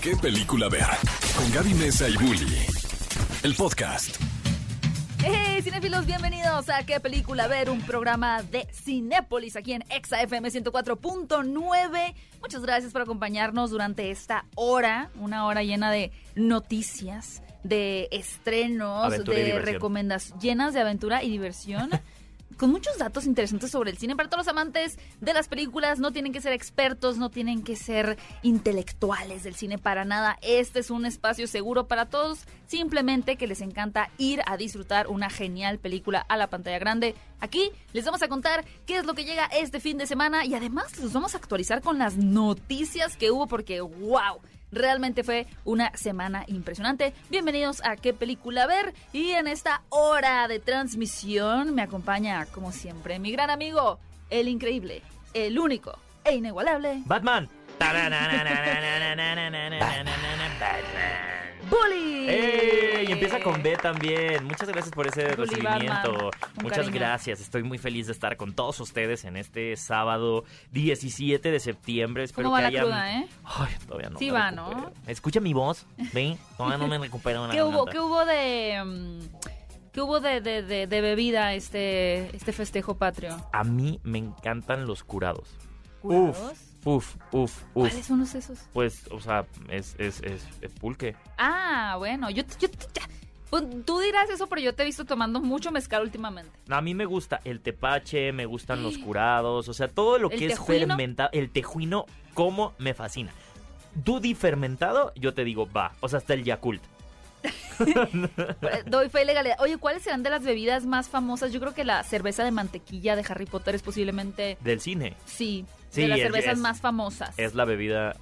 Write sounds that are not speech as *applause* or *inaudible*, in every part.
qué película ver. Con Gaby Mesa y Bully. El podcast. Hey, cinéfilos, bienvenidos a ¿Qué película ver? Un programa de Cinépolis aquí en Exa FM 104.9. Muchas gracias por acompañarnos durante esta hora, una hora llena de noticias, de estrenos, Aventura de recomendaciones llenas de aventura y diversión. *laughs* Con muchos datos interesantes sobre el cine. Para todos los amantes de las películas, no tienen que ser expertos, no tienen que ser intelectuales del cine para nada. Este es un espacio seguro para todos. Simplemente que les encanta ir a disfrutar una genial película a la pantalla grande. Aquí les vamos a contar qué es lo que llega este fin de semana y además los vamos a actualizar con las noticias que hubo porque, wow. Realmente fue una semana impresionante. Bienvenidos a qué película ver. Y en esta hora de transmisión me acompaña, como siempre, mi gran amigo, el increíble, el único e inigualable, Batman. Bully. Empieza con B también. Muchas gracias por ese recibimiento. Muchas cariño. gracias. Estoy muy feliz de estar con todos ustedes en este sábado 17 de septiembre. Espero ¿Cómo va que la hayan... cruda, eh? Ay, todavía no. Sí va, recupero. ¿no? Escucha mi voz. ¿Ven? Todavía no me *laughs* recupero. la ¿Qué hubo, qué hubo de... mm, ¿Qué hubo de, de- de- de bebida este, este festejo patrio? A mí me encantan los curados. ¿Curados? Uf, uf, uf. ¿Cuáles son los esos? Pues, o sea, es, es, es, es pulque. Ah, bueno, yo, yo. Pues, tú dirás eso, pero yo te he visto tomando mucho mezcal últimamente. A mí me gusta el tepache, me gustan los *gasps* curados, o sea, todo lo ¿El que es tejuino? fermentado. El tejuino, como me fascina. Dudy fermentado, yo te digo, va. O sea, hasta el Yakult. *laughs* Doy fe y legalidad. Oye, ¿cuáles serán de las bebidas más famosas? Yo creo que la cerveza de mantequilla de Harry Potter es posiblemente, Del cine. sí, Sí, de las es- cervezas es- más famosas. Es la bebida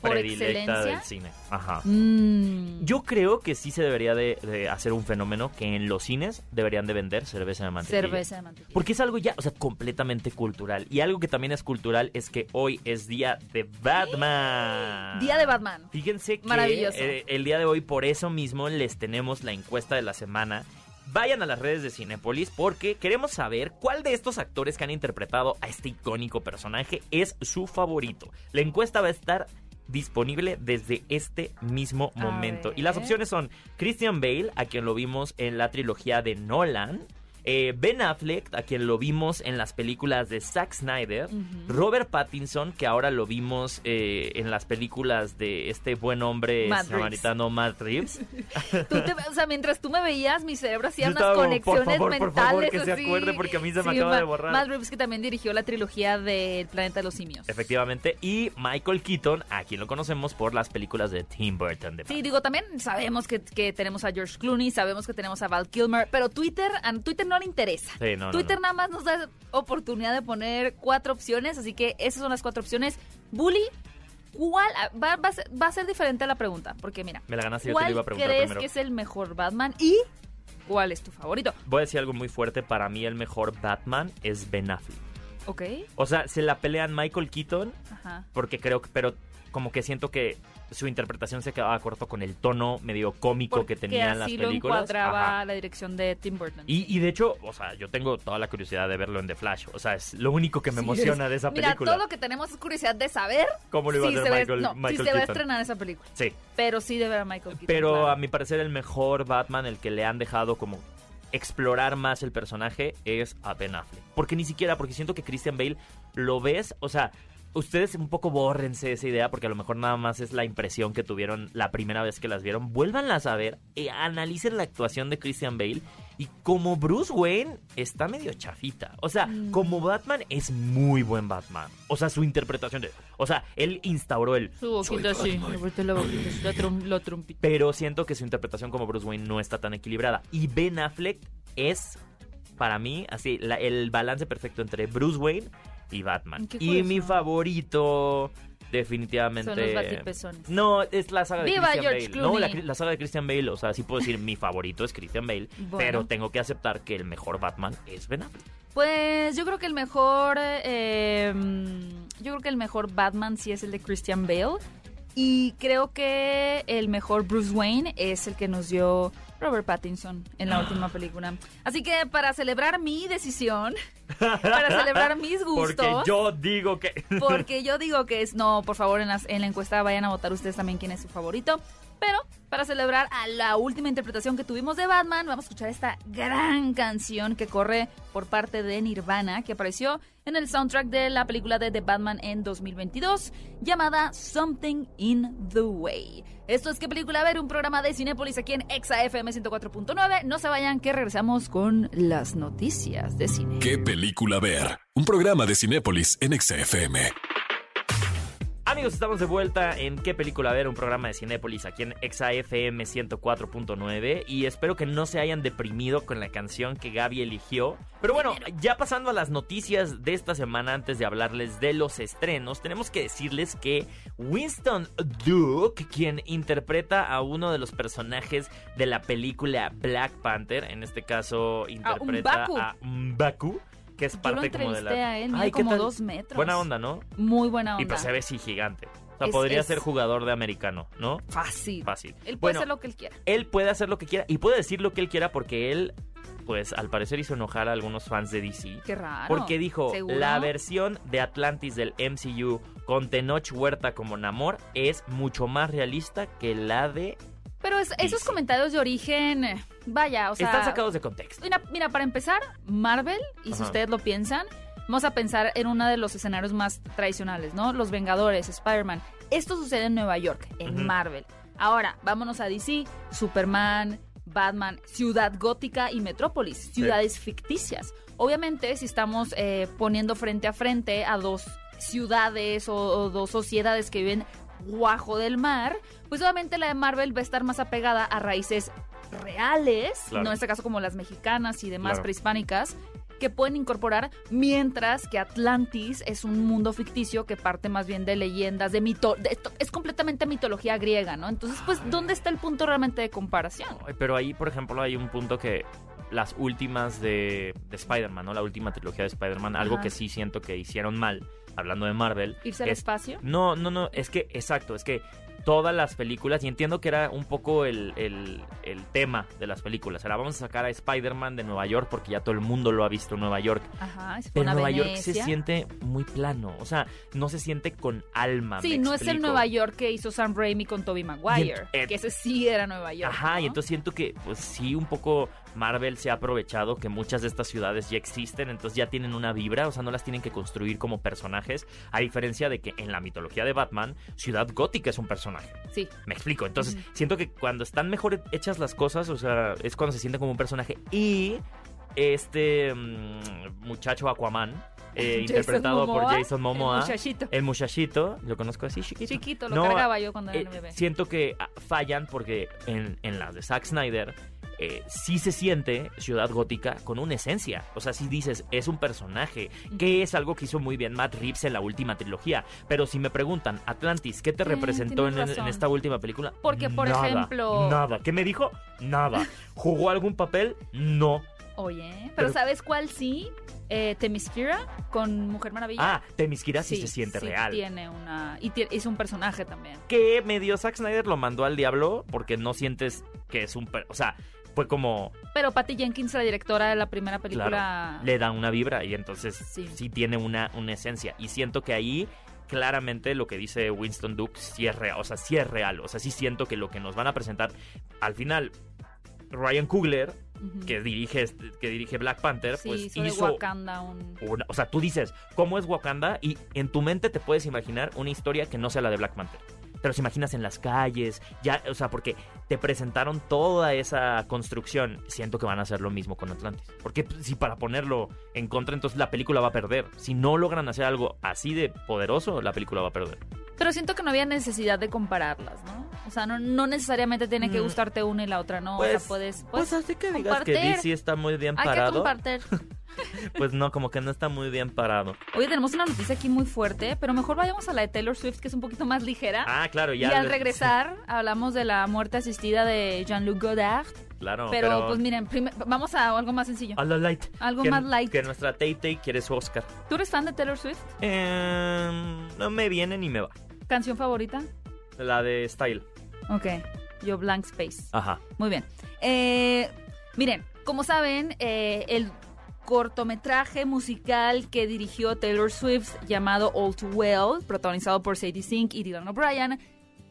¿Por predilecta excelencia? del cine. Ajá. Mm. Yo creo que sí se debería de, de hacer un fenómeno que en los cines deberían de vender cerveza de mantequilla. cerveza de mantequilla. Porque es algo ya, o sea, completamente cultural. Y algo que también es cultural es que hoy es día de Batman. Día de Batman. Fíjense que Maravilloso. eh, el día de hoy, por eso mismo, les tenemos la encuesta de la semana. Vayan a las redes de Cinepolis porque queremos saber cuál de estos actores que han interpretado a este icónico personaje es su favorito. La encuesta va a estar disponible desde este mismo momento. Y las opciones son Christian Bale, a quien lo vimos en la trilogía de Nolan. Eh, ben Affleck, a quien lo vimos en las películas de Zack Snyder. Robert Pattinson, que ahora lo vimos eh, en las películas de este buen hombre Matt Reeves. samaritano Matt Reeves. *laughs* Tú te- o sea, mientras tú me veías, mi cerebro hacía Yo unas estaba como, por conexiones favor, por mentales. favor, que se acuerde, porque a mí se me acaba Ma- de borrar. Matt Reeves, que también dirigió la trilogía del Planeta de los Simios. Efectivamente. Y Michael Keaton, a quien lo conocemos por las películas de Tim Burton. De Sí, digo, también sabemos que, que tenemos a George Clooney, sabemos que tenemos a Val Kilmer, pero Twitter, Twitter no le interesa. Sí, no, no, Twitter no. nada más nos da oportunidad de poner cuatro opciones, así que esas son las cuatro opciones. Bully, ¿cuál ah, va, va a ser, va a ser diferente a la pregunta? Porque mira, Me la ganaste, yo te ¿cuál lo iba a preguntar crees primero. que es el mejor Batman y cuál es tu favorito? Voy a decir algo muy fuerte. Para mí, el mejor Batman es Ben Affleck. ¿Ok? O sea, se la pelean Michael Keaton, Ajá. porque creo que. Pero como que siento que su interpretación se quedaba corto con el tono medio cómico Porque que tenían las así películas. lo encuadraba Ajá. la dirección de Tim Burton. Y, y de hecho, o sea, yo tengo toda la curiosidad de verlo en The Flash. O sea, es lo único que me Sí, emociona es- de esa Mira, película. todo lo que tenemos es curiosidad de saber ¿Cómo lo iba si a hacer Michael, no, Michael si se va a estrenar esa película. Sí, Pero sí de ver a Michael Keaton. pero claro. a mi parecer el mejor Batman, el que le han dejado como explorar más el personaje, es a Ben Affleck. Porque ni siquiera, porque siento que Christian Bale lo ves, o sea... Ustedes un poco bórrense esa idea porque a lo mejor nada más es la impresión que tuvieron la primera vez que las vieron. Vuélvanlas a ver, e analicen la actuación de Christian Bale y como Bruce Wayne está medio chafita. O sea, Mm. como Batman es muy buen Batman. O sea, su interpretación de... O sea, él instauró el... Su boquita así, le volteó la boquita, así, la, trom- la trompita. pero siento que su interpretación como Bruce Wayne no está tan equilibrada. Y Ben Affleck es, para mí, así, la- el balance perfecto entre Bruce Wayne y Batman. Y mi favorito, definitivamente... Son los batipezones. No, es la saga de ¡Viva Christian George Bale. No, la, Clooney! la saga de Christian Bale. O sea, sí puedo decir mi favorito es Christian Bale. Bueno. Pero tengo que aceptar que el mejor Batman es Ben Affleck. Pues yo creo que el mejor. eh, yo creo que el mejor Batman sí es el de Christian Bale. Y creo que el mejor Bruce Wayne es el que nos dio Robert Pattinson en la última película. Así que para celebrar mi decisión, *laughs* para celebrar mis gustos. Porque yo digo que... Porque yo digo que es. No, por favor, en, las- en la encuesta vayan a votar ustedes también quién es su favorito. Pero para celebrar a la última interpretación que tuvimos de Batman, vamos a escuchar esta gran canción que corre por parte de Nirvana, que apareció en el soundtrack de la película de The Batman en 2022, llamada Something in the Way. Esto es ¿Qué película? A ver, un programa de Cinépolis aquí en Exa FM 104.9. No se vayan, que regresamos con las noticias de cine. ¿Qué película ver? Un programa de Cinépolis en XFM. Amigos, estamos de vuelta en ¿Qué película ver? Un programa de Cinépolis aquí en ExaFM 104.9 y espero que no se hayan deprimido con la canción que Gaby eligió. Pero bueno, ya pasando a las noticias de esta semana antes de hablarles de los estrenos, tenemos que decirles que Winston Duke, quien interpreta a uno de los personajes de la película Black Panther, en este caso interpreta M'Baku. a M'Baku, que es Yo lo parte como de la... a él, Ay, ¿qué como tal? dos metros. Buena onda, ¿no? Muy buena onda. Y pues se ve sí gigante. O sea, Es- podría es- ser jugador de americano, ¿no? Fácil. Fácil. Él puede Bueno, hacer lo que él quiera. él puede hacer lo que quiera y puede decir lo que él quiera porque él, pues al parecer hizo enojar a algunos fans de DC. Qué raro. Porque dijo, ¿Seguro? la versión de Atlantis del MCU con Tenoch Huerta como Namor es mucho más realista que la de... Pero es- esos comentarios de origen, eh, vaya, o sea... Están sacados de contexto. Mira, mira, para empezar, Marvel, y si Ajá. ustedes lo piensan, vamos a pensar en uno de los escenarios más tradicionales, ¿no? Los Vengadores, Spider-Man. Esto sucede en Nueva York, en Ujú. Marvel. Ahora, vámonos a DC, Superman, Batman, Ciudad Gótica y Metrópolis, ciudades ficticias. Obviamente, si estamos eh, poniendo frente a frente a dos ciudades o, o dos sociedades que viven guajo del mar, pues obviamente la de Marvel va a estar más apegada a raíces reales, Claro. no en este caso como las mexicanas y demás Claro. prehispánicas, que pueden incorporar, mientras que Atlantis es un mundo ficticio que parte más bien de leyendas, de mito, de es completamente mitología griega, ¿no? Entonces, pues, ¿dónde está el punto realmente de comparación? Pero ahí, por ejemplo, hay un punto que las últimas de, de Spider-Man, ¿no? La última trilogía de Spider-Man, algo que sí siento que hicieron mal, hablando de Marvel. Irse al es- espacio. No, no, no, es que, exacto, es que todas las películas, y entiendo que era un poco el, el- el tema de las películas, era vamos a sacar a Spider-Man de Nueva York porque ya todo el mundo lo ha visto en Nueva York, Ajá, es pero Nueva York se siente muy plano, o sea, no se siente con alma. Sí, no es el. Nueva York que hizo Sam Raimi con Tobey Maguire, que ese sí era Nueva York. Ajá, y entonces siento que, pues sí, un poco Marvel se ha aprovechado que muchas de estas ciudades ya existen, entonces ya tienen una vibra, o sea, no las tienen que construir como personajes, a diferencia de que en la mitología de Batman, Ciudad Gótica es un personaje. Sí, Me explico. Entonces, siento que cuando están mejor hechas las cosas, o sea, es cuando se siente como un personaje. Y este mm, muchacho Aquaman, *laughs* eh, interpretado por Jason Momoa, el muchachito. el muchachito, lo conozco así, chiquito. Chiquito, lo No, cargaba yo cuando eh, era bebé. siento que ah, fallan porque en, en las de Zack Snyder eh, sí se siente Ciudad Gótica con una esencia. O sea, si dices, es un personaje, que es algo que hizo muy bien Matt Reeves en la última trilogía. Pero si me preguntan, Atlantis, ¿qué te Eh, representó en, esta última película? Porque, por Nada, ejemplo- Nada. ¿Qué me dijo? Nada. ¿Jugó algún papel? No. Oye, pero, Pero- ¿sabes cuál sí? Eh, Themyscira con Mujer Maravilla. Ah, Temisquira sí, se siente sí real. tiene una... Y es un personaje también. que medio Zack Snyder lo mandó al diablo porque no sientes que es un... O sea, fue como... Pero Patty Jenkins, la directora de la primera película... Claro, le da una vibra y entonces Sí. sí, tiene una, una esencia. Y siento que ahí claramente lo que dice Winston Duke sí es real. O sea, sí es real. O sea, sí siento que lo que nos van a presentar al final... Ryan Coogler, que dirige, que dirige Black Panther, sí, pues hizo de hizo Wakanda un... una- o sea, tú dices, ¿cómo es Wakanda? Y en tu mente te puedes imaginar una historia que no sea la de Black Panther. Te los imaginas en las calles, ya, o sea, porque te presentaron toda esa construcción. Siento que van a hacer lo mismo con Atlantis. Porque pues, si para ponerlo en contra, entonces la película va a perder. Si no logran hacer algo así de poderoso, la película va a perder. Pero siento que no había necesidad de compararlas, ¿no? O sea, no, no necesariamente tiene que Mm. gustarte una y la otra, ¿no? o Pues- sea, puedes... Pues, Pues, así que digas que. DC está muy bien hay que parado. compartir. *laughs* *laughs* Pues no, como que no está muy bien parado. Oye, tenemos una noticia aquí muy fuerte, pero mejor vayamos a la de Taylor Swift, que es un poquito más ligera. Ah, claro, y ya. al les- regresar, *laughs* hablamos de la muerte asistida de Jean-Luc Godard. Claro, pero, pues miren, vamos a algo más sencillo. A lo light. Algo Que- más light. Que nuestra Tay Tay quiere su Oscar. ¿Tú eres fan de Taylor Swift? Em, no me viene ni me va. ¿Canción favorita? La de Style. Ok, yo Blank Space. Ajá. Muy bien. Eh, miren, como saben, eh, el cortometraje musical que dirigió Taylor Swift llamado All Too Well, protagonizado por Sadie Sink y Dylan O'Brien,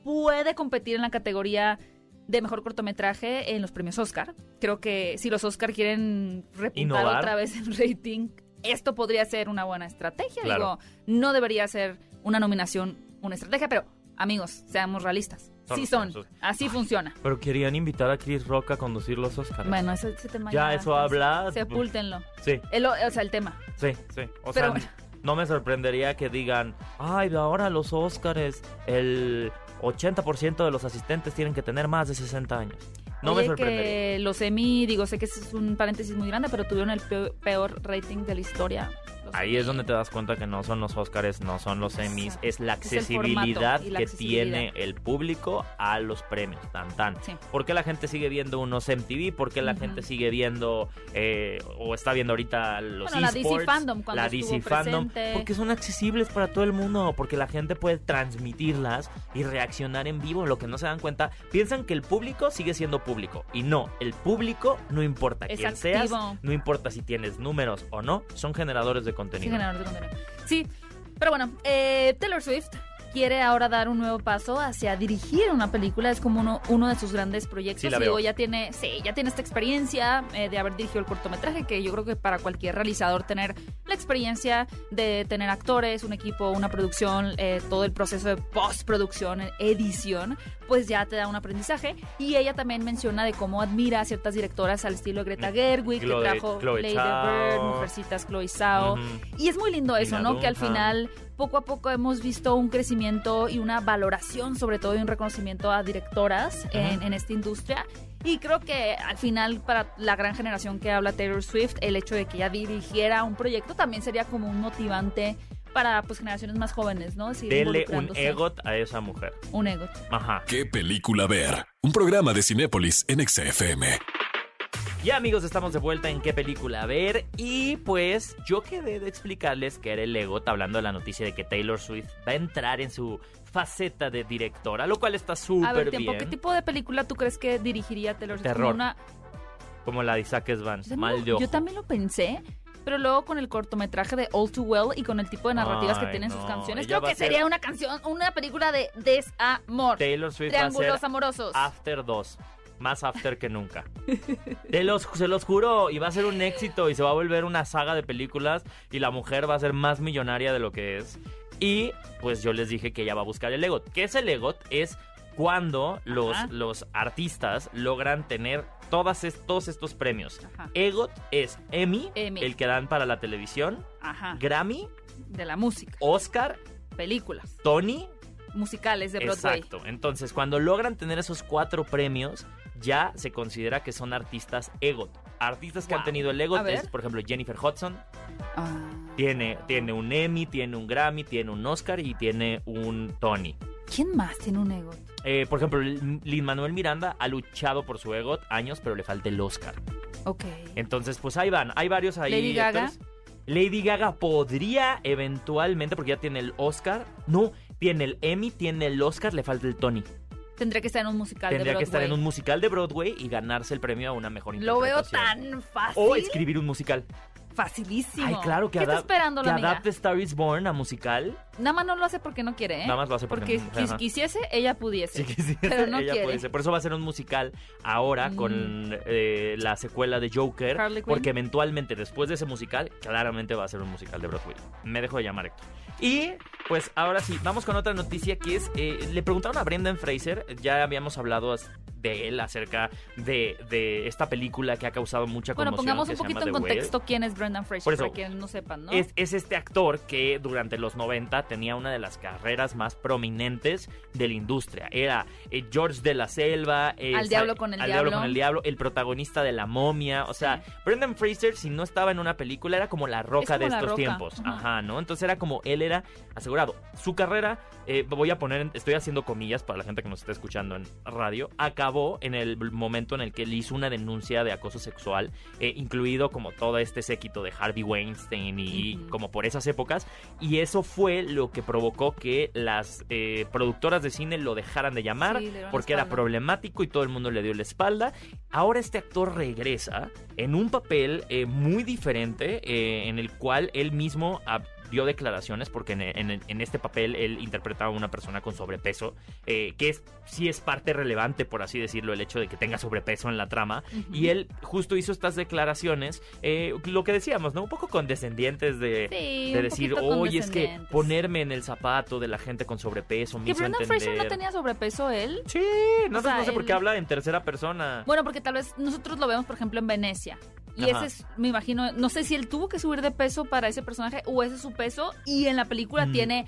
puede competir en la categoría de mejor cortometraje en los premios Oscar. Creo que si los Oscar quieren repuntar Innovar. otra vez el rating, esto podría ser una buena estrategia. Claro. Digo, no debería ser una nominación una estrategia, pero amigos, seamos realistas. Son sí son, premios Oscar. así funciona. Pero querían invitar a Chris Rock a conducir los Oscars. Bueno, ese, ese tema Ya, eso habla- Sepúltenlo. Sí, El, o sea, el tema. sí, sí. O Pero sea, bueno. no me sorprendería que digan, ay, ahora los Oscars, el 80% de los asistentes tienen que tener más de 60 años. No Oye, me sorprendería. que los Emmy, digo, sé que ese es un paréntesis muy grande, pero tuvieron el peor, peor rating de la historia. Ahí es donde te das cuenta que no son los Oscars, no son los Emmys, es la Es accesibilidad y la que accesibilidad. tiene el público a los premios, tan tan. Sí. ¿Por qué la gente sigue viendo unos MTV? ¿Por qué la gente sigue viendo eh, o está viendo ahorita los Bueno, la DC esports? Fandom cuando la DC Fandom, presente. porque son accesibles para todo el mundo, porque la gente puede transmitirlas y reaccionar en vivo, lo que no se dan cuenta, piensan que el público sigue siendo público y no, el público no importa Es quién seas, activo. no importa si tienes números o no, son generadores de Sí, contenido. generador de contenido. Sí, pero bueno, eh, Taylor Swift quiere ahora dar un nuevo paso hacia dirigir una película. Es como uno, uno de sus grandes proyectos. Sí, la Y digo, ya tiene, sí, ya tiene esta experiencia eh, de haber dirigido el cortometraje, que yo creo que para cualquier realizador tener la experiencia de tener actores, un equipo, una producción, eh, todo el proceso de postproducción, edición, pues ya te da un aprendizaje. Y ella también menciona de cómo admira a ciertas directoras al estilo Greta Gerwig, Chloe- que trajo Chloe Lady. Bird, Mujercitas, Chloe Zhao. Y es muy lindo eso, ¿no? Que al final, poco a poco hemos visto un crecimiento y una valoración, sobre todo, y un reconocimiento a directoras en, esta industria. Y creo que al final, para la gran generación que habla Taylor Swift, el hecho de que ella dirigiera un proyecto también sería como un motivante para pues generaciones más jóvenes, ¿no? Seguir Dele un. EGOT a esa mujer. Un ego. Ajá. ¿Qué película ver? Un programa de Cinépolis en XFM. Ya amigos, estamos de vuelta en qué película ver y pues yo quedé de explicarles que era el EGOT hablando de la noticia de que Taylor Swift va a entrar en su faceta de directora, lo cual está A súper bien. ¿qué tipo de película tú crees que dirigiría Taylor Swift? Terror. Como una- Como la de Isaac Svan, mal de ojo. Yo también lo pensé, pero luego con el cortometraje de All Too Well y con el tipo de narrativas que Ay, tienen sus canciones, ella creo va que a ser- sería una canción, una película de desamor. Taylor Swift va a Triángulos ser amorosos. After 2. Más after que nunca. Te los, se los juro, y va a ser un éxito y se va a volver una saga de películas y la mujer va a ser más millonaria de lo que es. Y pues yo les dije que ella va a buscar el EGOT. ¿Qué es el EGOT? Es cuando los, los artistas logran tener todas todos estos premios. Ajá. EGOT es Emmy, Emmy. el que dan para la televisión, Ajá. Grammy, De la música. Oscar, Películas. Tony Musicales de Broadway. Exacto. Entonces, cuando logran tener esos cuatro premios, ya se considera que son artistas EGOT. Artistas que han tenido el EGOT es, por ejemplo, Jennifer Hudson. Ah. Tiene, tiene un Emmy, tiene un Grammy, tiene un Oscar y tiene un Tony. ¿Quién más tiene un ego? Eh, por ejemplo, Lin Manuel Miranda ha luchado por su EGOT años, pero le falta el Oscar. Ok. Entonces, pues ahí van. Hay varios ahí. Lady Gaga. actores. Lady Gaga podría eventualmente, porque ya tiene el Oscar. No, tiene el Emmy, tiene el Oscar, le falta el Tony. Tendría que estar en un musical de Tendría que estar en Broadway. un musical de Broadway y ganarse el premio a una mejor Lo veo interpretación. tan fácil. O escribir un musical. Facilísimo. Ay, claro que, ¿Qué está adap- esperando que la amiga? adapte Star is Born a musical. Nada más no lo hace porque no quiere, ¿eh? Nada más lo hace porque Porque no- si ajá. quisiese, ella pudiese. Si quisiera, *laughs* Pero no ella quiere. puede ser. Por eso va a ser un musical ahora Mm. con eh, la secuela de Joker. Harley Quinn. Porque eventualmente, después de ese musical, claramente va a ser un musical de Broadway. Me dejo de llamar Héctor. Y pues ahora sí, vamos con otra noticia que es, eh, le preguntaron a Brendan Fraser, ya habíamos hablado de él acerca de, de esta película que ha causado mucha Bueno, conmoción. pongamos que un poquito en Whale. contexto quién es Brendan Fraser, Por eso, para quienes no sepan, ¿no? Es, es este actor que durante los 90 tenía una de las carreras más prominentes de la industria. Era eh, George de la Selva. eh, Al diablo con el Al diablo. con el diablo. El protagonista de La Momia. O sea, Brendan Fraser, si no estaba en una película, era como la roca Es como de estos Roca. tiempos. Ujú. Ajá, ¿no? Entonces era como él carrera asegurado. Su carrera, eh, voy a poner, estoy haciendo comillas para la gente que nos está escuchando en radio, acabó en el momento en el que él hizo una denuncia de acoso sexual, eh, incluido como todo este séquito de Harvey Weinstein y como por esas épocas, y eso fue lo que provocó que las eh, productoras de cine lo dejaran de llamar Sí, porque era problemático y todo el mundo le dio la espalda. Ahora este actor regresa en un papel muy diferente en el cual él mismo dio declaraciones porque en, en- en este papel él interpretaba a una persona con sobrepeso eh, que es sí es parte relevante por así decirlo el hecho de que tenga sobrepeso en la trama y él justo hizo estas declaraciones eh, lo que decíamos no un poco condescendientes de Sí, de decir, oye, es que ponerme en el zapato de la gente con sobrepeso me Que hizo Brendan entender... Fraser no tenía sobrepeso él. Sí, no, O sea, no sé por qué habla en tercera persona. Bueno, porque tal vez nosotros lo vemos, por ejemplo, en Venecia. Y Ajá. ese es, me imagino, no sé si él tuvo que subir de peso para ese personaje o ese es su peso y en la película Mm. tiene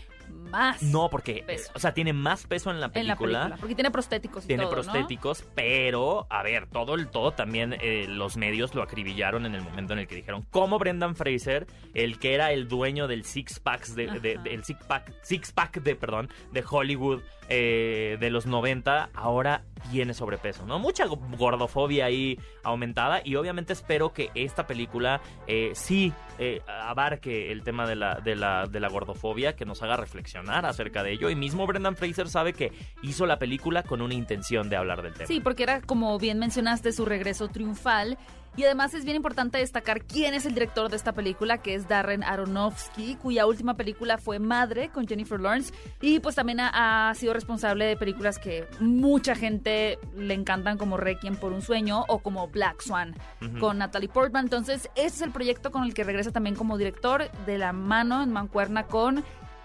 más. No, porque, Peso. o sea, tiene más peso en la en la película. Porque tiene prostéticos y Tiene todo, ¿no? prostéticos, pero, a ver, todo el todo también eh, los medios lo acribillaron en el momento en el que dijeron cómo Brendan Fraser, el que era el dueño del six packs de, de- Ajá. del six pack, six pack de, perdón, de Hollywood eh, de los 90, ahora tiene sobrepeso, ¿no? Mucha go- gordofobia ahí aumentada y obviamente espero que esta película eh, sí eh, abarque el tema de la, de, la, de la gordofobia, que nos haga reflexionar acerca de ello. Y mismo Brendan Fraser sabe que hizo la película con una intención de hablar del tema. Sí, porque era, como bien mencionaste, su regreso triunfal. Y además es bien importante destacar quién es el director de esta película, que es Darren Aronofsky, cuya última película fue Madre con Jennifer Lawrence. Y pues también ha, ha sido responsable de películas que mucha gente le encantan, como Requiem por un sueño o como Black Swan con Natalie Portman. Entonces, ese es el proyecto con el que regresa también como director de la mano en mancuerna con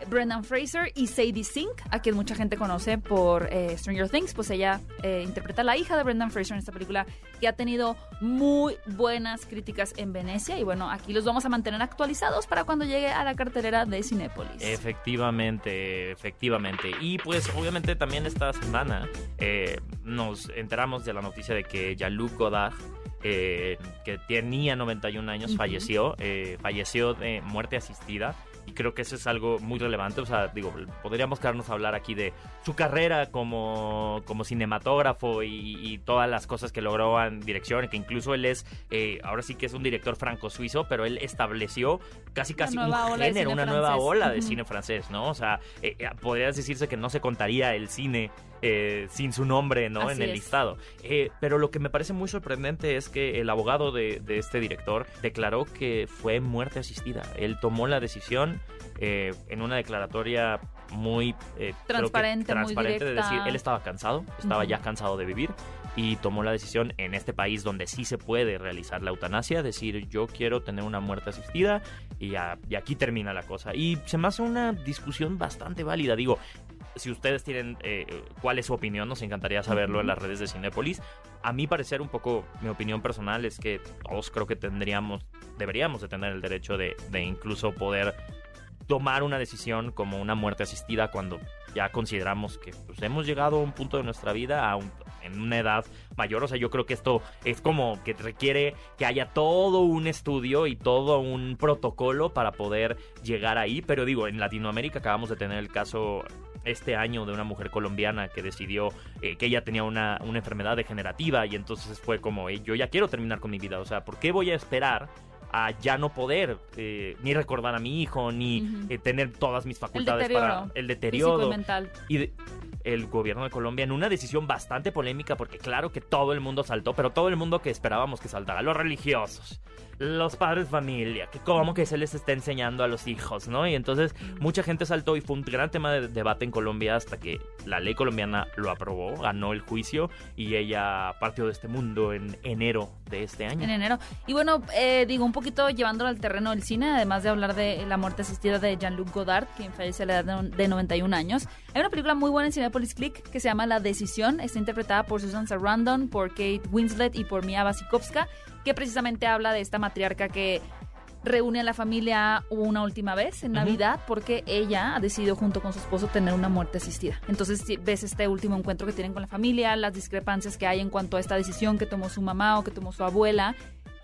Brendan Fraser y Sadie Sink, a quien mucha gente conoce por eh, Stranger Things, pues ella eh, interpreta a la hija de Brendan Fraser en esta película que ha tenido muy buenas críticas en Venecia y bueno, aquí los vamos a mantener actualizados para cuando llegue a la cartelera de Cinépolis. Efectivamente, efectivamente. Y pues obviamente también esta semana eh, nos enteramos de la noticia de que Jean-Luc Godard, eh, que tenía 91 años, Ujú. falleció, eh, falleció de muerte asistida. Y creo que eso es algo muy relevante. O sea, digo, podríamos quedarnos a hablar aquí de su carrera como, como cinematógrafo y, y todas las cosas que logró en dirección, que incluso él es, eh, ahora sí que es un director franco-suizo, pero él estableció casi casi un género, una nueva ola de cine francés, ¿no? O sea, eh, eh, podrías decirse que no se contaría el cine eh, sin su nombre, ¿no? Así en el es. listado. Eh, pero lo que me parece muy sorprendente es que el abogado de, de este director declaró que fue muerte asistida. Él tomó la decisión eh, en una declaratoria muy eh, creo que Transparente, muy transparente de decir él estaba cansado, estaba Ujú. ya cansado de vivir y tomó la decisión en este país donde sí se puede realizar la eutanasia, decir yo quiero tener una muerte asistida y, a- y aquí termina la cosa. Y se me hace una discusión bastante válida, digo, si ustedes tienen eh, cuál es su opinión, nos encantaría saberlo en las redes de Cinépolis. A mí parecer un poco, mi opinión personal es que todos creo que tendríamos, deberíamos de tener el derecho de, de incluso poder tomar una decisión como una muerte asistida cuando ya consideramos que pues, hemos llegado a un punto de nuestra vida a un- en una edad mayor. O sea, yo creo que esto es como que requiere que haya todo un estudio y todo un protocolo para poder llegar ahí. Pero digo, en Latinoamérica acabamos de tener el caso este año de una mujer colombiana que decidió eh, que ella tenía una, una enfermedad degenerativa y entonces fue como, "Eh, yo ya quiero terminar con mi vida. O sea, ¿por qué voy a esperar? a ya no poder eh, ni recordar a mi hijo, ni eh, tener todas mis facultades para el y deterioro. mental. Y de- el gobierno de Colombia en una decisión bastante polémica, porque claro que todo el mundo saltó, pero todo el mundo que esperábamos que saltara, los religiosos, los padres familia, que cómo que se les está enseñando a los hijos, ¿no? Y entonces mucha gente saltó y fue un gran tema de debate en Colombia hasta que la ley colombiana lo aprobó, ganó el juicio y ella partió de este mundo en enero de este año. En enero. Y bueno, eh, digo, un poquito llevándolo al terreno del cine, además de hablar de la muerte asistida de Jean-Luc Godard, quien fallece a la edad de 91 años. Hay una película muy buena en Cinepolis Click que se llama La Decisión. Está interpretada por Susan Sarandon, por Kate Winslet y por Mia Wasikowska, que precisamente habla de esta matriarca que reúne a la familia una última vez en. Navidad porque ella ha decidido junto con su esposo tener una muerte asistida. Entonces si ves este último encuentro que tienen con la familia, las discrepancias que hay en cuanto a esta decisión que tomó su mamá o que tomó su abuela.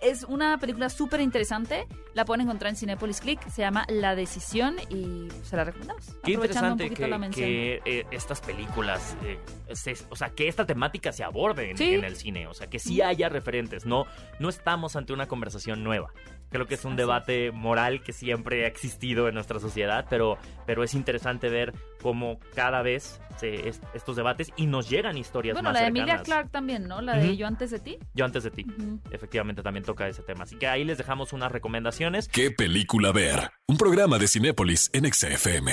Es una película súper interesante. La pueden encontrar en Cinepolis Click. Se llama La Decisión y se la recomendamos. Qué interesante que, la que, eh, estas películas, eh, se- o sea, que esta temática se aborde en, Sí. en el cine, o sea, que sí haya referentes, no, no estamos ante una conversación nueva. Creo que es un debate moral que siempre ha existido en nuestra sociedad, pero, pero es interesante ver cómo cada vez se, es- estos debates y nos llegan historias Bueno, más la de cercanas. Emilia Clark también, ¿no? La de. Yo antes de ti. Yo antes de ti. Efectivamente, también toca ese tema. Así que ahí les dejamos unas recomendaciones. ¿Qué película ver? Un programa de Cinépolis en XFM.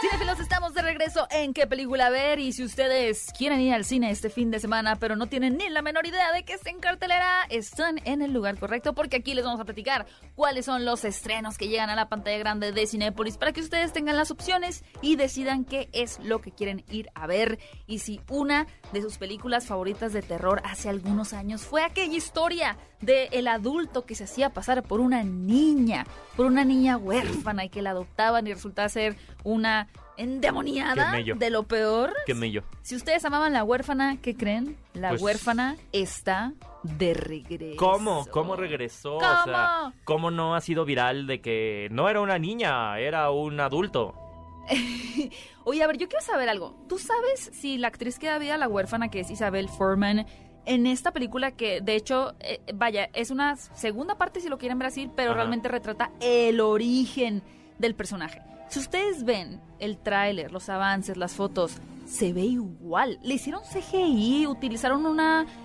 Cinefilos, estamos de regreso en qué película ver y si ustedes quieren ir al cine este fin de semana pero no tienen ni la menor idea de que está en cartelera, están en el lugar correcto porque aquí les vamos a platicar cuáles son los estrenos que llegan a la pantalla grande de Cinépolis para que ustedes tengan las opciones y decidan qué es lo que quieren ir a ver. Y si una de sus películas favoritas de terror hace algunos años fue aquella historia de el adulto que se hacía pasar por una niña, por una niña huérfana y que la adoptaban y resultaba ser una endemoniada de lo peor. Qué mello. Si ustedes amaban la huérfana, ¿qué creen? La Pues- huérfana está de regreso. ¿Cómo? ¿Cómo regresó? O ¿Cómo? sea, ¿cómo no ha sido viral de que no era una niña, era un adulto? *laughs* Oye, a ver, yo quiero saber algo. ¿Tú sabes si la actriz que da vida a la huérfana, que es Isabel Furman, en esta película que, de hecho, eh, vaya, es una segunda parte si lo quieren ver así, pero Ajá. realmente retrata el origen del personaje? Si ustedes ven el tráiler, los avances, las fotos, se ve igual. Le hicieron CGI, utilizaron un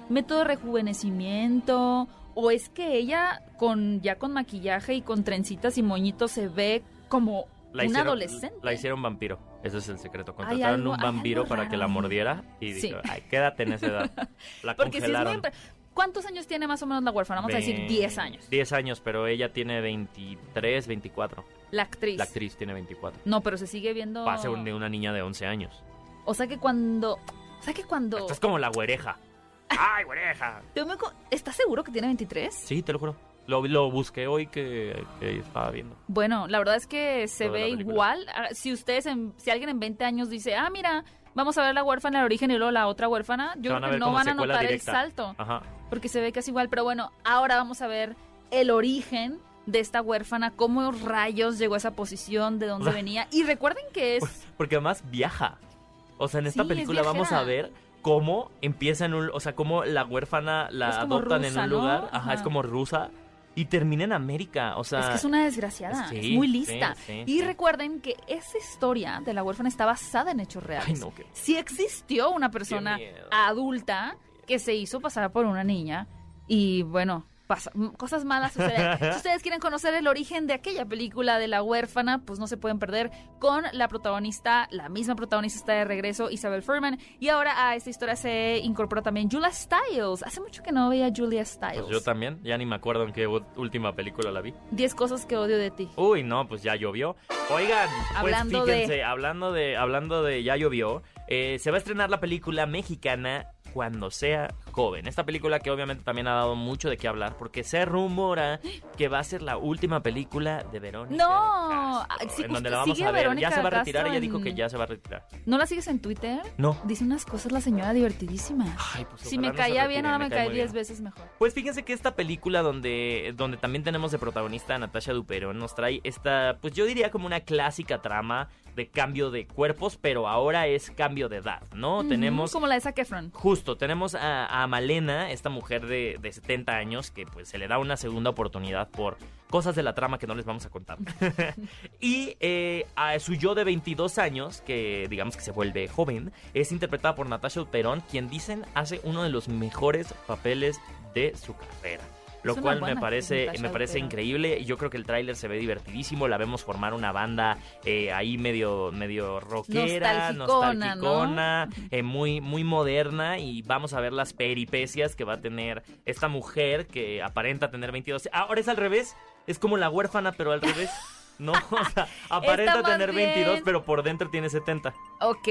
método de rejuvenecimiento, o es que ella con ya con maquillaje y con trencitas y moñitos se ve como La un adolescente. La hicieron vampiro. Ese es el secreto. Contrataron algo- un vampiro para que la mordiera y Sí. dijo, ay, quédate en esa edad. *laughs* La Porque si es muy... ¿Cuántos años tiene más o menos la huérfana? Vamos a decir Ve- 10 años. 10 años, pero ella tiene 23, 24. La actriz. La actriz tiene 24. No, pero se sigue viendo... Pase de una niña de 11 años. O sea que cuando... O sea que cuando... Esto es como la güereja. *laughs* ¡Ay, güereja! ¿Estás seguro que tiene 23? Sí, te lo juro. Lo, lo busqué hoy que, que estaba viendo. Bueno, la verdad es que se Toda ve igual. Ah, Si ustedes, en- si alguien en 20 años dice, ah, mira, vamos a ver la huérfana el origen y luego la otra huérfana, yo creo que no van a notar directa. el salto. Ajá. Porque se ve casi igual. Pero bueno, ahora vamos a ver el origen de esta huérfana, cómo rayos llegó a esa posición, de dónde *laughs* venía. Y recuerden que es... Porque además viaja. O sea, en esta Sí, es película vamos a ver cómo empieza en un... O sea, cómo la huérfana la Es adoptan en un ¿no? lugar. Ajá, Ajá. es como rusa. Y termina en América. O sea... es que es una desgraciada, sí, es muy lista. sí, y recuerden que esa historia de la huérfana está basada en hechos reales. Ay, no, qué- Sí existió una persona adulta que se hizo pasar por una niña y bueno, pasa- cosas malas suceden. *laughs* si ustedes quieren conocer el origen de aquella película de la huérfana, pues no se pueden perder con la protagonista, la misma protagonista está de regreso, Isabel Furman. Y ahora a esta historia se incorporó también Julia Stiles. Hace mucho que no veía a Julia Stiles. Pues yo también. Ya ni me acuerdo en qué última película la vi. 10 cosas que odio de ti. Uy, no, pues ya llovió. Oigan, Hablando pues de- fíjense, hablando de hablando de ya llovió, eh, se va a estrenar la película mexicana Cuando sea joven. Esta película que obviamente también ha dado mucho de qué hablar porque se rumora que va a ser la última película de Verónica. No, Castro, ah, sí, en donde la vamos a ver. Verónica ya se va a retirar, ella dijo que ya se va a retirar. ¿No la sigues en Twitter? No. Dice unas cosas la señora divertidísimas. Ay, pues si me no caía bien, ahora me cae muy 10 bien. veces mejor. Pues fíjense que esta película donde, donde también tenemos de protagonista a Natasha Duperón nos trae esta, pues yo diría como una clásica trama de cambio de cuerpos, pero ahora es cambio de edad, ¿no? Ujú, Tenemos Como la de Zac Efron. Justo, tenemos a, a Malena, esta mujer de, de 70 años, que pues se le da una segunda oportunidad por cosas de la trama que no les vamos a contar. *laughs* y eh, a su yo de 22 años, que digamos que se vuelve joven, es interpretada por Natasha Perón, quien dicen hace uno de los mejores papeles de su carrera. Lo cual me parece, me parece Perón. increíble y yo creo que el tráiler se ve divertidísimo. La vemos formar una banda eh, ahí medio, medio rockera, Nostalgicona, ¿no? nostalgicona, eh, muy, muy moderna y vamos a ver las peripecias que va a tener esta mujer que aparenta tener 22. Ahora es al revés, es como la huérfana pero al revés. No, *laughs* o sea, *laughs* aparenta tener 22 bien- pero por dentro tiene 70. Ok.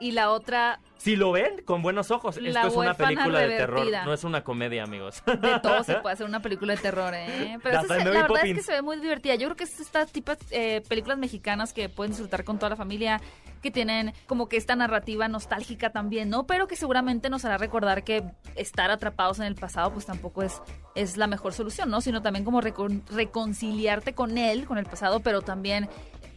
Y la otra Si lo ven con buenos ojos, esto es una película de terror, no es una comedia, amigos. de todo se *laughs* puede hacer una película de terror, ¿eh? Pero La se- verdad es que se ve muy divertida. Yo creo que es esta tipo de películas mexicanas que pueden disfrutar con toda la familia, que tienen como que esta narrativa nostálgica también, ¿no? Pero que seguramente nos hará recordar que estar atrapados en el pasado pues tampoco es, es la mejor solución, ¿no? Sino también como recon- reconciliarte con él, con el pasado, pero también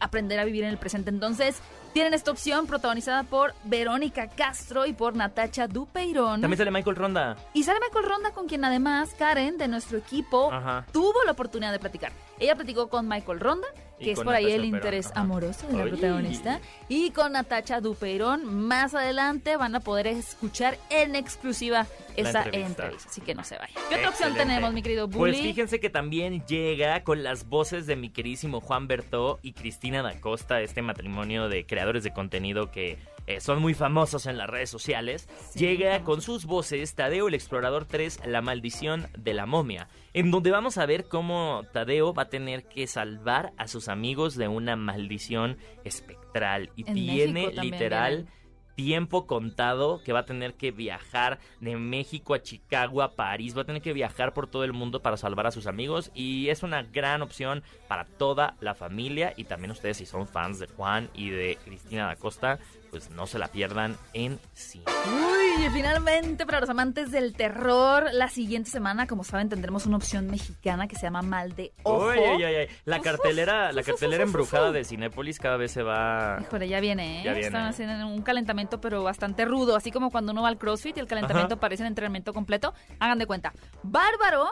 aprender a vivir en el presente. Entonces, tienen esta opción protagonizada por Verónica Castro y por Natacha Dupeirón. También sale Michael Ronda. Y sale Michael Ronda con quien además Karen de nuestro equipo Ajá. tuvo la oportunidad de platicar. Ella platicó con Michael Ronda, que es por ahí Natasha el interés ajá. amoroso de la protagonista, y con Natacha Dupeirón. Más adelante van a poder escuchar en exclusiva esa entrevista. entrevista. Así que no se vayan. ¿Qué otra opción tenemos, mi querido Bully? Pues fíjense que también llega con las voces de mi queridísimo Juan Bertó y Cristina da Costa, este matrimonio de creadores de contenido que eh, son muy famosos en las redes sociales. Sí, llega con sus voces Tadeo el Explorador 3, La Maldición de la Momia, en donde vamos a ver cómo Tadeo va a tener que salvar a sus amigos de una maldición espectral. Y En tiene literal tiempo contado que va a tener que viajar de México a Chicago, a París, va a tener que viajar por todo el mundo para salvar a sus amigos y es una gran opción para toda la familia y también ustedes si son fans de Juan y de Cristina da Costa, pues no se la pierdan en cine. Uy, y finalmente para los amantes del terror, la siguiente semana, como saben, tendremos una opción mexicana que se llama Mal de Ojo. Uy, uy, uy. La cartelera, la cartelera embrujada de Cinépolis cada vez se va Híjole, ya viene, ¿eh? Ya viene. Están haciendo un calentamiento, pero bastante rudo. Así como cuando uno va al CrossFit y el calentamiento Ajá. parece un entrenamiento completo. Hagan de cuenta. Bárbaro,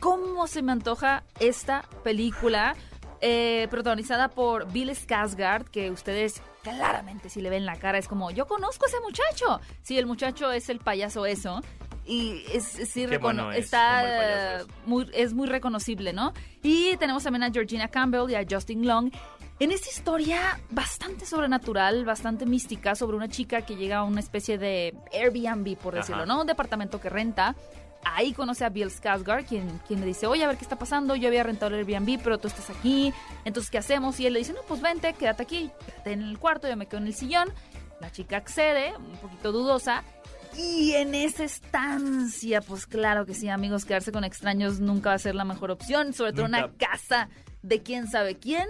¿cómo se me antoja esta película? Eh, protagonizada por Bill Skarsgård, que ustedes claramente si le ven la cara es como, yo conozco a ese muchacho. Sí, el muchacho es el payaso eso. Y es, es- sí, recono- es, está, es. muy, es muy reconocible, ¿no? Y tenemos también a Georgina Campbell y a Justin Long. En esta historia bastante sobrenatural, bastante mística, sobre una chica que llega a una especie de Airbnb, por Ajá. decirlo, ¿no? Un departamento que renta. Ahí conoce a Bill Skarsgård, quien, quien le dice, oye, a ver qué está pasando, yo había rentado el Airbnb, pero tú estás aquí, entonces, ¿qué hacemos? Y él le dice, no, pues vente, quédate aquí, quédate en el cuarto, yo me quedo en el sillón. La chica accede, un poquito dudosa, y en esa estancia, pues claro que sí, amigos, quedarse con extraños nunca va a ser la mejor opción, sobre todo una casa de quién sabe quién.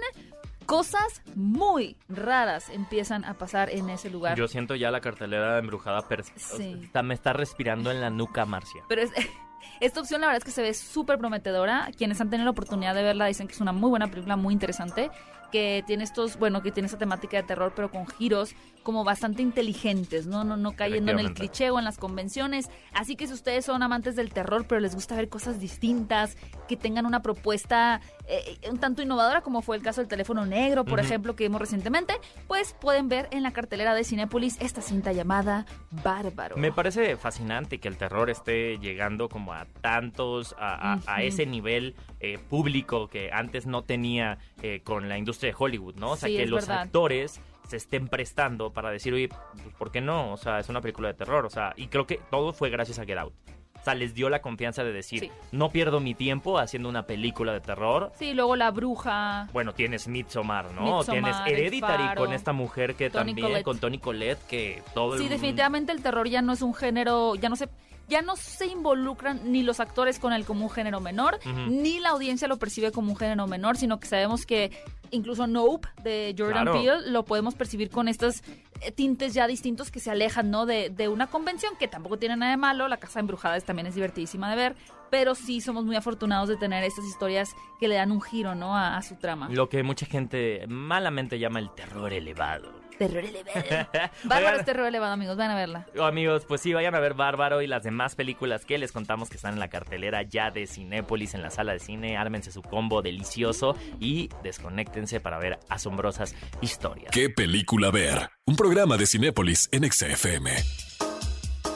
Cosas muy raras empiezan a pasar en ese lugar. Yo siento ya la cartelera embrujada, pero Sí. me está respirando en la nuca, Marcia. Pero es- *laughs* esta opción la verdad es que se ve súper prometedora. Quienes han tenido la oportunidad de verla dicen que es una muy buena película, muy interesante, que tiene estos, bueno, que tiene esta temática de terror, pero con giros como bastante inteligentes, ¿no? No, no cayendo en el cliché o en las convenciones. Así que si ustedes son amantes del terror, pero les gusta ver cosas distintas, que tengan una propuesta eh, un tanto innovadora, como fue el caso del teléfono negro, por Ujú. ejemplo, que vimos recientemente, pues pueden ver en la cartelera de Cinépolis esta cinta llamada Bárbaro. Me parece fascinante que el terror esté llegando como a tantos, a, a- a Ujú. ese nivel eh, público que antes no tenía eh, con la industria de Hollywood, ¿no? O sea, Sí, que los verdad. actores se estén prestando para decir, oye, pues, ¿por qué no? O sea, es una película de terror, o sea, y creo que todo fue gracias a Get Out. O sea, les dio la confianza de decir, Sí. no pierdo mi tiempo haciendo una película de terror. Sí, luego La Bruja. Bueno, tienes Midsommar, ¿no? Midsommar, tienes Hereditary Faro, con esta mujer que también, Collette. con Tony Colette, que todo el Sí, definitivamente el terror ya no es un género, ya no se, ya no se involucran ni los actores con él como un género menor, ni la audiencia lo percibe como un género menor, sino que sabemos que incluso Nope de Jordan Claro. Peele lo podemos percibir con estos eh, tintes ya distintos que se alejan, ¿no? De, de una convención que tampoco tiene nada de malo, La Casa Embrujada es- también es divertidísima de ver, pero sí somos muy afortunados de tener estas historias que le dan un giro, ¿no? A, a su trama. Lo que mucha gente malamente llama el terror elevado. Terror elevado. *laughs* Bárbaro es terror elevado, amigos, van a verla. Oh, Amigos, pues sí, vayan a ver Bárbaro y las demás películas que les contamos que están en la cartelera ya de Cinépolis en la sala de cine. Ármense su combo delicioso y desconéctense para ver asombrosas historias. ¿Qué película ver? Un programa de Cinépolis en XFM.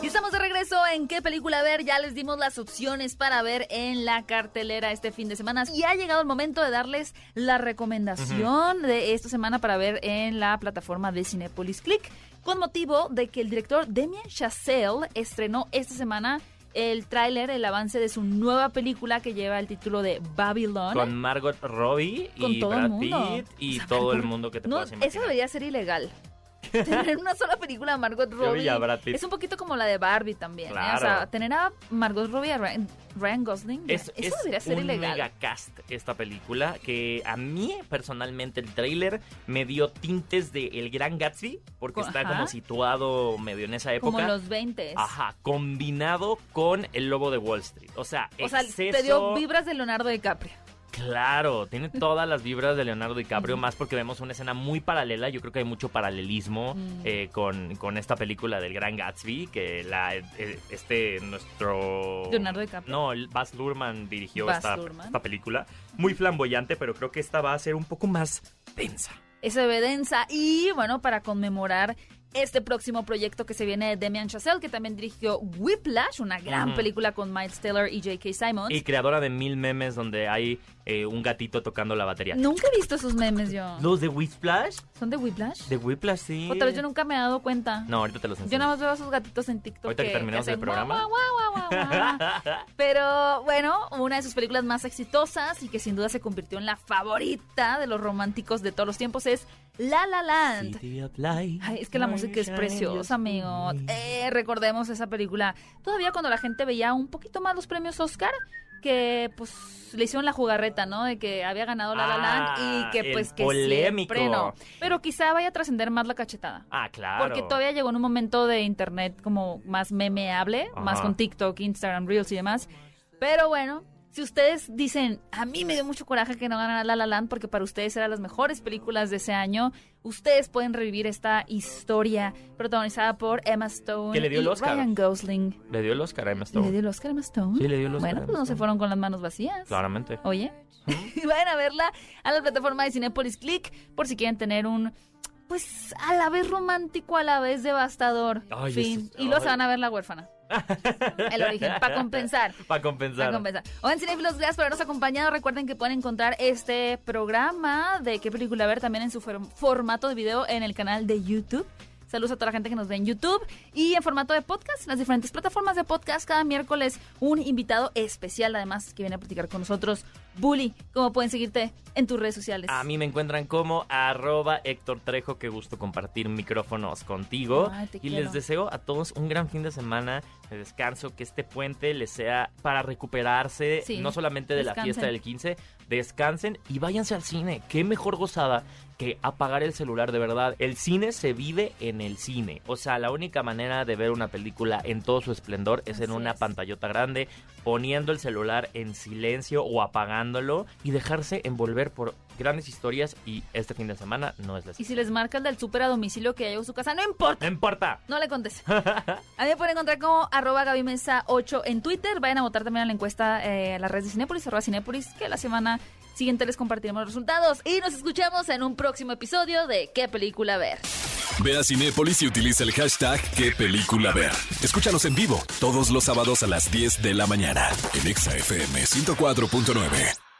Y estamos de en qué película ver. Ya les dimos las opciones para ver en la cartelera este fin de semana. Y ha llegado el momento de darles la recomendación de esta semana para ver en la plataforma de Cinepolis Click. Con motivo de que el director Damien Chazelle estrenó esta semana el tráiler, el avance de su nueva película que lleva el título de Babylon. Con Margot Robbie Con y todo Brad. Pitt y O sea, todo el mundo que te No, puedas eso debería ser ilegal. *laughs* tener una sola película de Margot Robbie es un poquito como la de Barbie también. ¿eh? O sea, tener a Margot Robbie y a Ryan, Ryan Gosling, Es, eso es debería ser un ilegal. megacast esta película que a mí personalmente el tráiler me dio tintes de El Gran Gatsby porque está como situado medio en esa época. Como los 20. Ajá, combinado con El Lobo de Wall Street. O sea, O sea, te dio vibras de Leonardo DiCaprio. Claro, tiene todas las vibras de Leonardo DiCaprio, más porque vemos una escena muy paralela. Yo creo que hay mucho paralelismo Mm. eh, con, con esta película del Gran Gatsby, que la eh, este nuestro Leonardo DiCaprio. No, el Baz Luhrmann dirigió Baz esta, Luhrmann. esta película, muy flamboyante, pero creo que esta va a ser un poco más densa. Esa evidencia. Y bueno, para conmemorar este próximo proyecto que se viene de Demian Chazelle, que también dirigió Whiplash, una gran película con Miles Taylor y J.K. Simons. Y creadora de mil memes donde hay eh, un gatito tocando la batería. Nunca he visto esos memes yo. ¿Los de Whiplash? ¿Son de Whiplash? De Whiplash, sí. Otra vez yo nunca me he dado cuenta. No, ahorita te los enseño. Yo nada más veo a esos gatitos en TikTok. Ahorita que terminemos el hacen programa. guau, guau, guau. *laughs* Pero bueno, una de sus películas más exitosas y que sin duda se convirtió en la favorita de los románticos de todos los tiempos es La La Land. Ay, es que la música es preciosa, amigo. Eh, recordemos esa película. Todavía cuando la gente veía un poquito más los premios Oscar, que pues le hicieron la jugarreta, ¿no? De que había ganado La La Land Ah, y que pues que polémico. siempre no. Pero quizá vaya a trascender más la cachetada. Ah, claro. Porque todavía llegó en un momento de internet como más memeable, más con TikTok, Instagram, Reels y demás. Pero bueno, si ustedes dicen, a mí me dio mucho coraje que no ganara La La Land porque para ustedes eran las mejores películas de ese año, ustedes pueden revivir esta historia protagonizada por Emma Stone Que le dio y el Oscar. Ryan Gosling. Le dio el Oscar a Emma ¿Y Stone. ¿Le dio el Oscar a Emma Stone? Sí, le dio el Oscar Bueno, pues no se fueron con las manos vacías. Claramente. Oye, *laughs* vayan a verla a la plataforma de Cinepolis Click por si quieren tener un, pues, a la vez romántico, a la vez devastador Ay, fin. es- Y luego se ay. van a ver La Huérfana. *laughs* El origen, para compensar. *laughs* Para compensar. Para compensar. Oigan, cinéfilos, gracias por habernos acompañado. Recuerden que pueden encontrar este programa de qué película ver también en su for- formato de video en el canal de YouTube. Saludos a toda la gente que nos ve en YouTube y en formato de podcast, en las diferentes plataformas de podcast. Cada miércoles un invitado especial, además, que viene a platicar con nosotros. Bully, ¿cómo pueden seguirte en tus redes sociales? A mí me encuentran como arroba Héctor Trejo, qué gusto compartir micrófonos contigo. Ay, te y quiero. les deseo a todos un gran fin de semana de descanso, que este puente les sea para recuperarse, Sí, no solamente de la fiesta del 15, descansen y váyanse al cine. Qué mejor gozada que apagar el celular, de verdad. El cine se vive en el cine. O sea, la única manera de ver una película en todo su esplendor es en una es. pantallota grande, poniendo el celular en silencio o apagándolo y dejarse envolver por grandes historias y este fin de semana no es la Y si les marca el del súper a domicilio que llegó a su casa, no importa. No importa. No le conteste. *laughs* A mí me pueden encontrar como arroba Gaby Mesa 8 en Twitter. Vayan a votar también a la encuesta eh, a la red de Cinépolis, arroba Cinépolis, que la semana siguiente les compartiremos los resultados. Y nos escuchamos en un próximo episodio de ¿Qué película ver? Ve a Cinépolis y utiliza el hashtag qué película ver. Escúchanos en vivo todos los sábados a las 10 de la mañana en Exa FM 104.9.